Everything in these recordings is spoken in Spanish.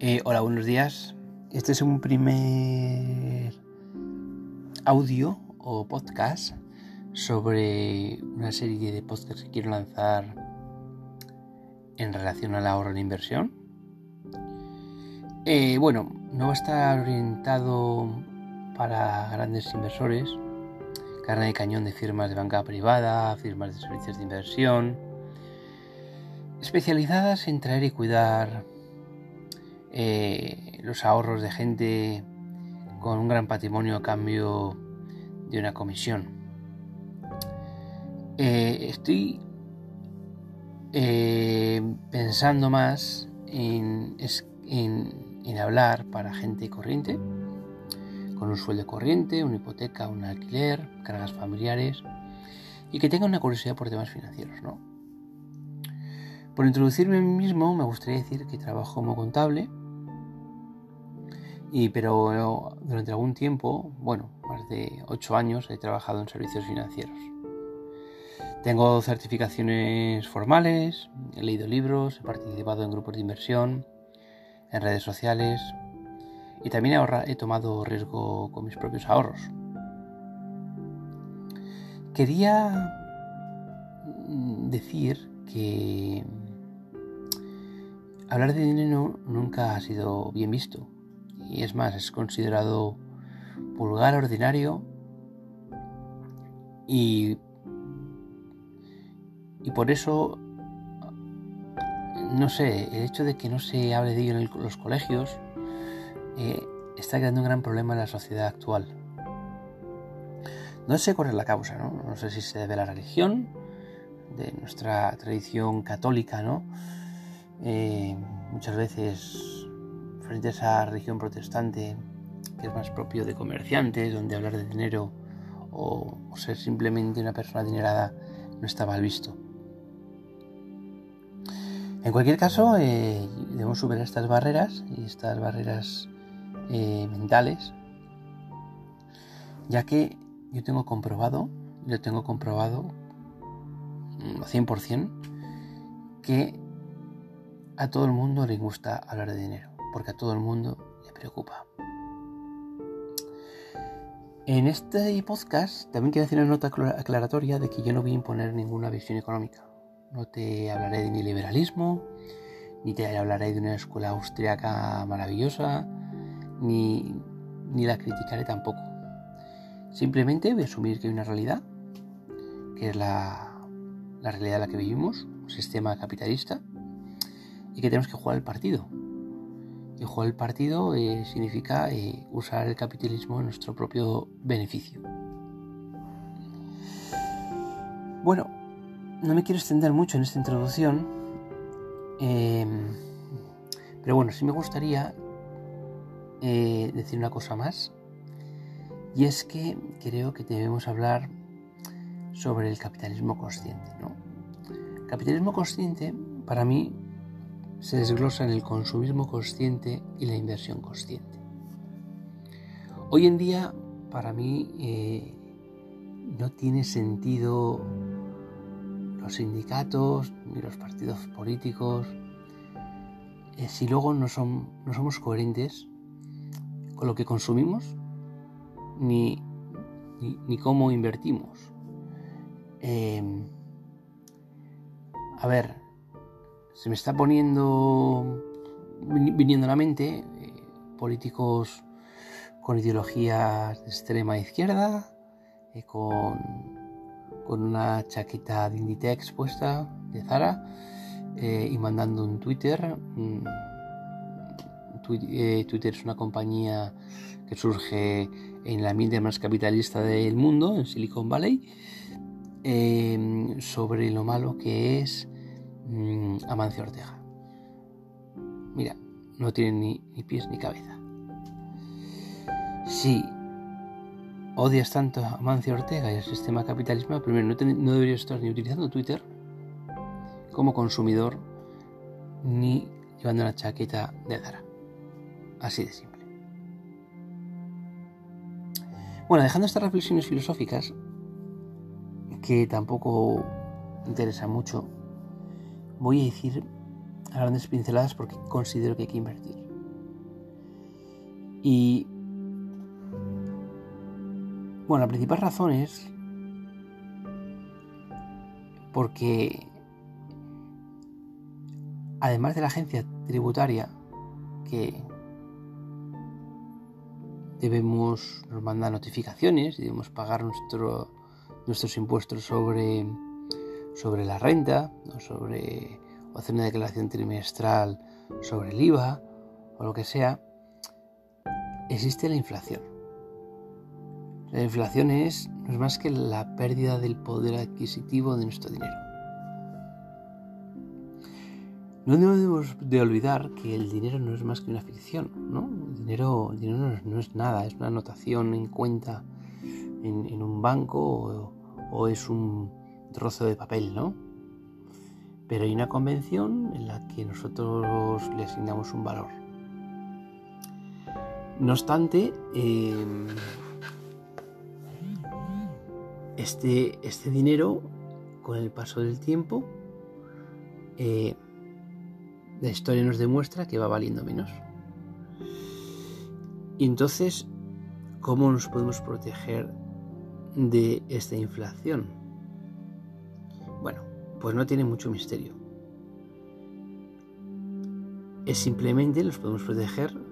Eh, hola, buenos días. Este es un primer audio o podcast sobre una serie de podcasts que quiero lanzar en relación al ahorro en inversión. Eh, bueno, no va a estar orientado para grandes inversores, carne de cañón de firmas de banca privada, firmas de servicios de inversión, especializadas en traer y cuidar eh, los ahorros de gente con un gran patrimonio a cambio de una comisión. Eh, estoy eh, pensando más en, en, hablar para gente corriente, con un sueldo corriente, una hipoteca, un alquiler, cargas familiares y que tenga una curiosidad por temas financieros. ¿no? Por introducirme a mí mismo, me gustaría decir que trabajo como contable y, pero durante algún tiempo, bueno, más de ocho años, he trabajado en servicios financieros. Tengo certificaciones formales, he leído libros, he participado en grupos de inversión, en redes sociales y también he, he tomado riesgo con mis propios ahorros. Quería decir que hablar de dinero nunca ha sido bien visto y es más, es considerado vulgar, ordinario y, y por eso, no sé, el hecho de que no se hable de ello en los colegios eh, está creando un gran problema en la sociedad actual. No sé cuál es la causa, ¿no? No sé si se debe a la religión, de nuestra tradición católica, ¿no? Eh, muchas veces frente a esa religión protestante que es más propio de comerciantes, donde hablar de dinero o, ser simplemente una persona adinerada no está mal visto. En cualquier caso, eh, debemos superar estas barreras y estas barreras eh, mentales, ya que yo tengo comprobado, yo tengo comprobado al 100% que a todo el mundo le gusta hablar de dinero porque a todo el mundo le preocupa. En este podcast también quiero hacer una nota aclaratoria de que yo no voy a imponer ninguna visión económica. No te hablaré de mi liberalismo, ni te hablaré de una escuela austriaca maravillosa, ni, ni la criticaré tampoco. Simplemente voy a asumir que hay una realidad, que es la, la realidad en la que vivimos, un sistema capitalista, y que tenemos que jugar el partido. Y jugar el partido eh, significa eh, usar el capitalismo en nuestro propio beneficio. Bueno, no me quiero extender mucho en esta introducción, em, pero bueno, sí me gustaría eh, decir una cosa más, y es que creo que debemos hablar sobre el capitalismo consciente. capitalismo consciente, para mí, se desglosa en el consumismo consciente y la inversión consciente. Hoy en día, para mí, eh, no tiene sentido los sindicatos ni los partidos políticos eh, si luego no, son, no somos coherentes con lo que consumimos ni, ni, cómo invertimos. Eh, a ver, se me está poniendo, viniendo a la mente eh, políticos con ideologías de extrema izquierda, eh, con, con, una chaqueta de Inditex puesta de Zara eh, y mandando un Twitter. Twitter es una compañía que surge en la ambiente más capitalista del mundo, en Silicon Valley, sobre lo malo que es Mm, Amancio Ortega. Mira, no tiene ni, pies ni cabeza. Si odias tanto a Amancio Ortega y el sistema capitalismo, primero no, no deberías estar ni utilizando Twitter como consumidor ni llevando una chaqueta de Zara. Así de simple. Bueno, dejando estas reflexiones filosóficas, que tampoco interesan mucho, voy a decir a grandes pinceladas porque considero que hay que invertir. Y bueno, la principal razón es porque además de la agencia tributaria que debemos nos manda notificaciones y debemos pagar nuestro, nuestros impuestos sobre, sobre la renta o sobre hacer una declaración trimestral sobre el IVA o lo que sea, existe la inflación. La inflación es, no es más que la pérdida del poder adquisitivo de nuestro dinero. No debemos de olvidar que el dinero no es más que una ficción, ¿no? El dinero, dinero no, es, nada, es una anotación en cuenta en, un banco o, es un trozo de papel, ¿no? Pero hay una convención en la que nosotros le asignamos un valor. No obstante, em, este, este, dinero, con el paso del tiempo, eh, la historia nos demuestra que va valiendo menos. Y entonces, ¿cómo nos podemos proteger de esta inflación? Pues no tiene mucho misterio. Es simplemente los podemos proteger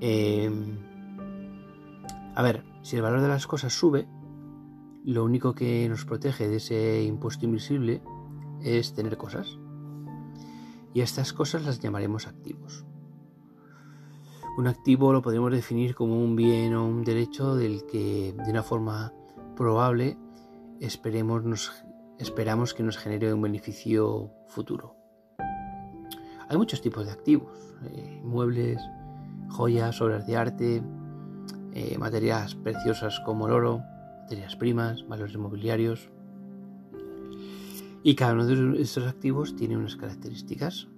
Em, a ver, si el valor de las cosas sube, lo único que nos protege de ese impuesto invisible es tener cosas. Y estas cosas las llamaremos activos. Un activo lo podemos definir como un bien o un derecho del que de una forma probable esperemos nos, esperamos que nos genere un beneficio futuro. Hay muchos tipos de activos, eh, muebles, joyas, obras de arte, eh, materias preciosas como el oro, materias primas, valores inmobiliarios. Y cada uno de estos activos tiene unas características.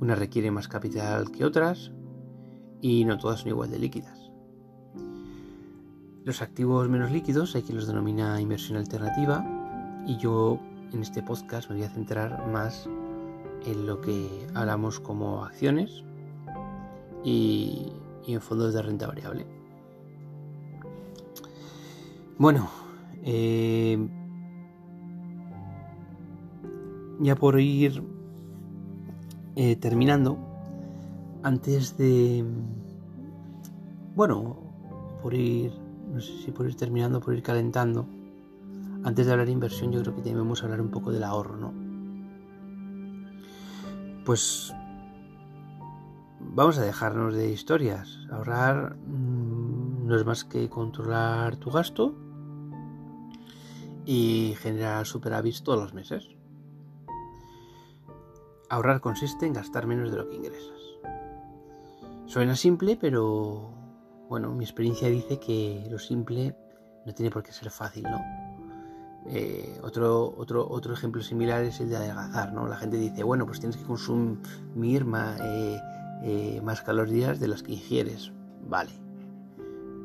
Unas requieren más capital que otras y no todas son igual de líquidas. Los activos menos líquidos hay quien los denomina inversión alternativa y yo en este podcast me voy a centrar más en lo que hablamos como acciones y, en fondos de renta variable. Bueno, eh, ya por ir eh, terminando, antes de, bueno, por ir, no sé si por ir terminando, por ir calentando, antes de hablar de inversión, yo creo que debemos hablar un poco del ahorro, ¿no? Pues vamos a dejarnos de historias. Ahorrar mm, no es más que controlar tu gasto y generar superávit todos los meses. Ahorrar consiste en gastar menos de lo que ingresas. Suena simple, pero bueno, mi experiencia dice que lo simple no tiene por qué ser fácil, ¿no? Eh, otro, otro, otro ejemplo similar es el de adelgazar, ¿no? La gente dice, bueno, pues tienes que consumir más, eh, eh, más calorías de las que ingieres. Vale.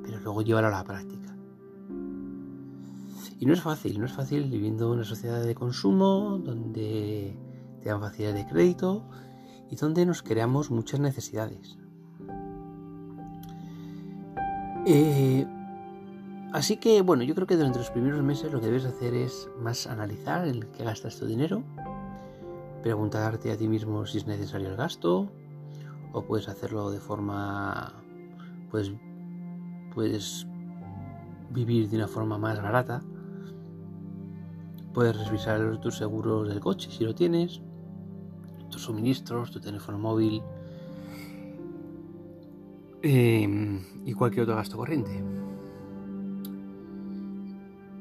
Pero luego llevarlo a la práctica. Y no es fácil, no es fácil viviendo en una sociedad de consumo donde te dan facilidad de crédito y donde nos creamos muchas necesidades. Eh, así que bueno, yo creo que durante los primeros meses lo que debes hacer es más analizar el que gastas tu dinero, preguntarte a ti mismo si es necesario el gasto, o puedes hacerlo de forma pues puedes vivir de una forma más barata. Puedes revisar tus seguros del coche si lo tienes tus suministros tu teléfono móvil em, y cualquier otro gasto corriente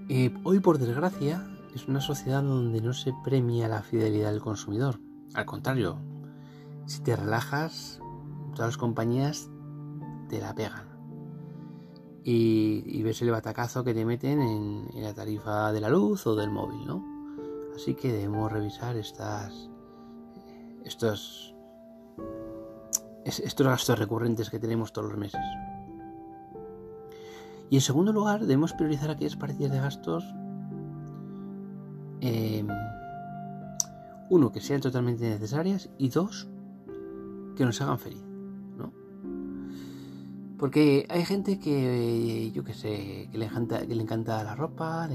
eh, hoy por desgracia es una sociedad donde no se premia la fidelidad del consumidor al contrario si te relajas, todas las compañías te la pegan. Y, ves el batacazo que te meten en, la tarifa de la luz o del móvil, ¿no? Así que debemos revisar estas, estos, estos gastos recurrentes que tenemos todos los meses. Y en segundo lugar, debemos priorizar aquellas partidas de gastos. Em, uno, que sean totalmente necesarias y dos, que nos hagan feliz. ¿no? Porque hay gente que, yo qué sé, que le encanta, que le encanta la ropa, le,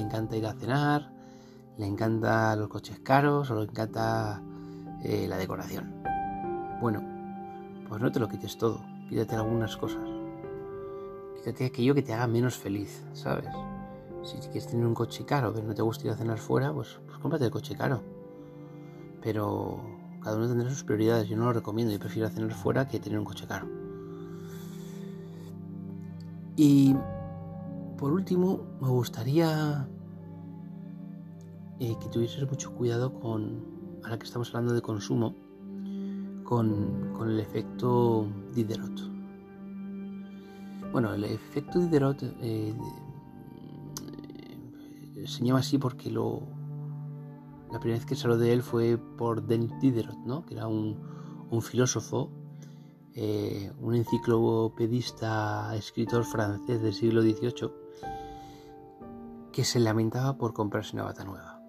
encanta ir a cenar, le encanta los coches caros o le encanta eh, la decoración. Bueno, pues no te lo quites todo, quítate algunas cosas. Quítate aquello que te haga menos feliz, ¿sabes? Si quieres tener un coche caro pero no te gusta ir a cenar fuera, pues, pues cómprate el coche caro. Pero cada uno tendrá sus prioridades. Yo no lo recomiendo. Yo prefiero cenar fuera que tener un coche caro. Y por último, me gustaría eh, que tuvieses mucho cuidado con, ahora que estamos hablando de consumo, con, el efecto Diderot. Bueno, el efecto Diderot eh, se llama así porque lo, la primera vez que se habló de él fue por Denis Diderot, ¿no? que era un, filósofo, eh, un enciclopedista, escritor francés del siglo XVIII, que se lamentaba por comprarse una bata nueva.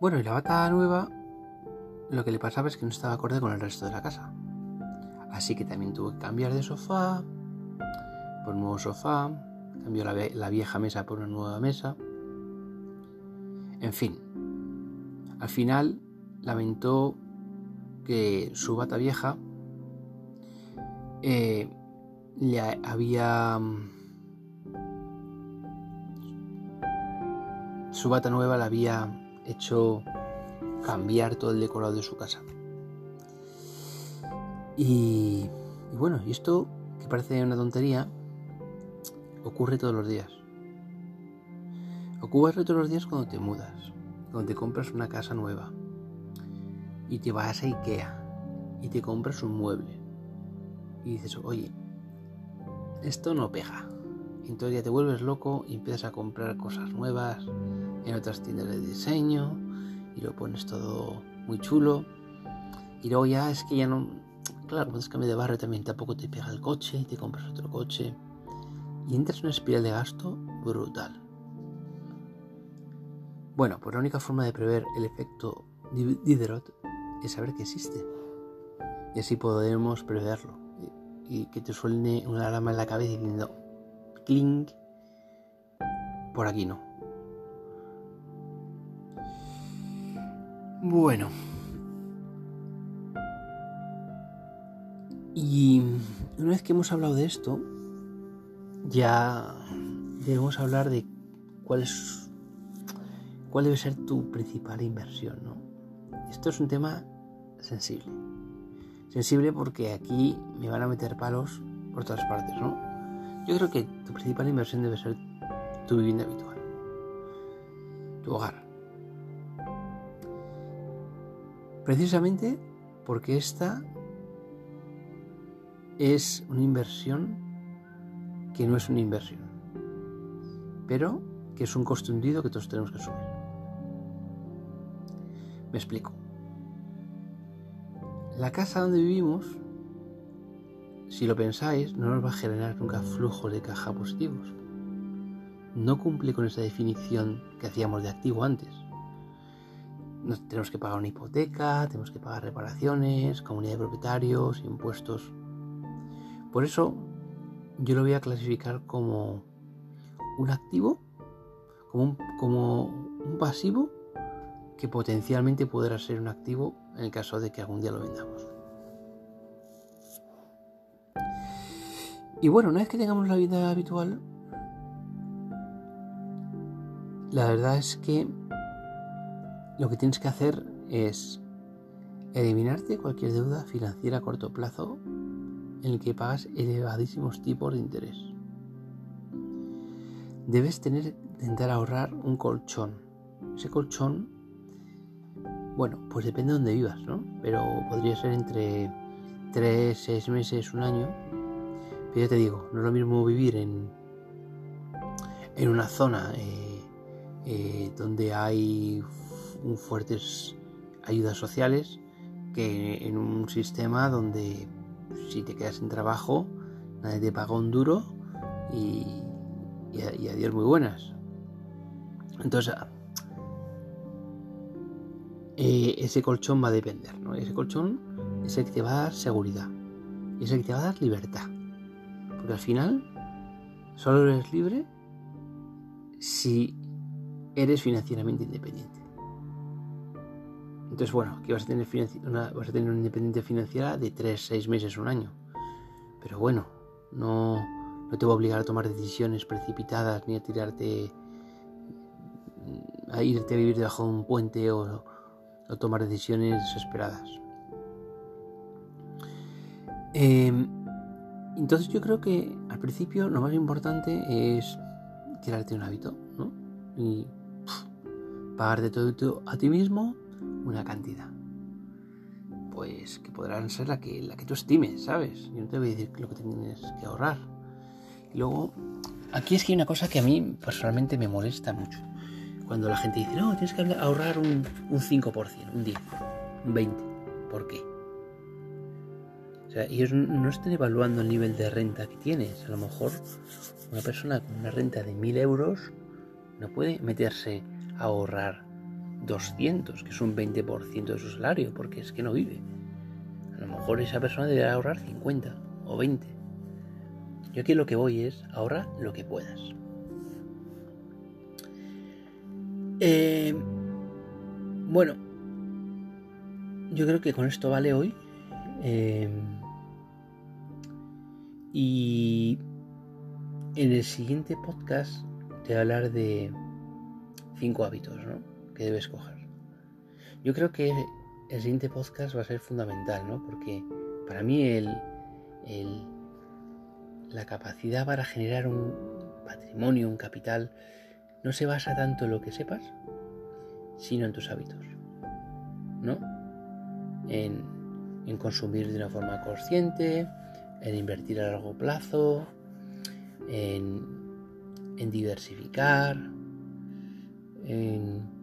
Bueno, y la bata nueva lo que le pasaba es que no estaba acorde con el resto de la casa. Así que también tuvo que cambiar de sofá por un nuevo sofá, cambió la, vieja mesa por una nueva mesa. En fin, al final lamentó que su bata vieja eh, le había... Su bata nueva la había hecho cambiar todo el decorado de su casa. Y, bueno, y esto que parece una tontería, ocurre todos los días. Ocurre todos los días cuando te mudas, cuando te compras una casa nueva y te vas a Ikea y te compras un mueble y dices, oye, esto no pega. Entonces ya te vuelves loco y empiezas a comprar cosas nuevas en otras tiendas de diseño y lo pones todo muy chulo. Y luego ya es que ya no. Claro, cuando cambio de barrio también tampoco te pega el coche, te compras otro coche. Y entras en una espiral de gasto brutal. Bueno, pues la única forma de prever el efecto Diderot es saber que existe. Y así podemos preverlo. Y, que te suene una alarma en la cabeza diciendo, clink, por aquí no. Bueno. Y una vez que hemos hablado de esto, ya debemos hablar de cuál es cuál debe ser tu principal inversión, ¿no? Esto es un tema sensible. Sensible porque aquí me van a meter palos por todas partes, ¿no? Yo creo que tu principal inversión debe ser tu vivienda habitual, tu hogar. Precisamente porque esta es una inversión que no es una inversión, pero que es un coste hundido que todos tenemos que asumir. Me explico. La casa donde vivimos, si lo pensáis, no nos va a generar nunca flujos de caja positivos. No cumple con esa definición que hacíamos de activo antes tenemos que pagar una hipoteca, tenemos que pagar reparaciones, comunidad de propietarios, impuestos. Por eso yo lo voy a clasificar como un activo, como un, como un pasivo que potencialmente podrá ser un activo en el caso de que algún día lo vendamos. Y bueno, una vez que tengamos la vida habitual, la verdad es que lo que tienes que hacer es eliminarte cualquier deuda financiera a corto plazo en el que pagas elevadísimos tipos de interés. Debes tener, intentar ahorrar un colchón. Ese colchón, bueno, pues depende de dónde vivas, ¿no? Pero podría ser entre 3, 6 meses, un año. Pero ya te digo, no es lo mismo vivir en, en una zona eh, eh, donde hay fuertes ayudas sociales que en un sistema donde si te quedas sin trabajo nadie te paga un duro y, y, adiós muy buenas. Entonces eh, ese colchón va a depender, ¿no? Ese colchón es el que te va a dar seguridad. y es el que te va a dar libertad. Porque al final solo eres libre si eres financieramente independiente. Entonces, bueno, aquí vas a tener, una, vas independencia financiera de 3, 6 meses, un año. Pero bueno, no, te voy a obligar a tomar decisiones precipitadas ni a tirarte, a irte a vivir debajo de un puente o, a tomar decisiones desesperadas. Em, entonces yo creo que al principio lo más importante es crearte un hábito, ¿no? Y pagarte todo a ti mismo una cantidad. Pues que podrán ser la que, tú estimes, ¿sabes? Yo no te voy a decir lo que tienes que ahorrar. Luego, aquí es que hay una cosa que a mí personalmente me molesta mucho. Cuando la gente dice, no, tienes que ahorrar un, un 5%, un 10, un 20%. ¿Por qué? O sea, ellos no están evaluando el nivel de renta que tienes. A lo mejor una persona con una renta de 1000 euros no puede meterse a ahorrar 200, que es un 20% de su salario, porque es que no vive. A lo mejor esa persona debe ahorrar 50 o 20. Yo aquí lo que voy es ahorra lo que puedas. Eh, bueno, yo creo que con esto vale hoy. Eh, y en el siguiente podcast te voy a hablar de cinco hábitos que debes coger. Yo creo que el siguiente podcast va a ser fundamental, ¿no? Porque para mí el, la capacidad para generar un patrimonio, un capital, no se basa tanto en lo que sepas, sino en tus hábitos, ¿no? En, en consumir de una forma consciente, en invertir a largo plazo, en, diversificar, en,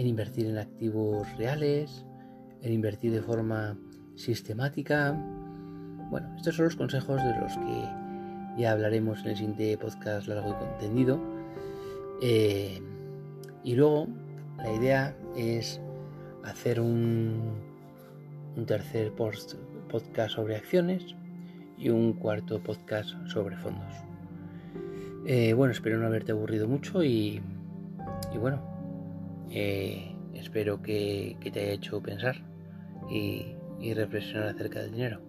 en invertir en activos reales, en invertir de forma sistemática. Bueno, estos son los consejos de los que ya hablaremos en el siguiente podcast largo y contenido. Eh, y luego la idea es hacer un, un tercer podcast sobre acciones y un cuarto podcast sobre fondos. Eh, bueno, espero no haberte aburrido mucho y, bueno, eh, espero que, que, te haya hecho pensar y, y reflexionar acerca del dinero.